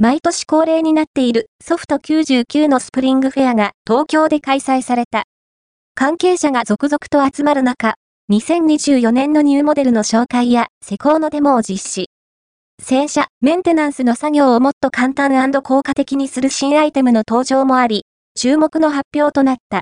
毎年恒例になっているソフト99のスプリングフェアが東京で開催された。関係者が続々と集まる中、2024年のニューモデルの紹介や施工のデモを実施。洗車、メンテナンスの作業をもっと簡単効果的にする新アイテムの登場もあり、注目の発表となった。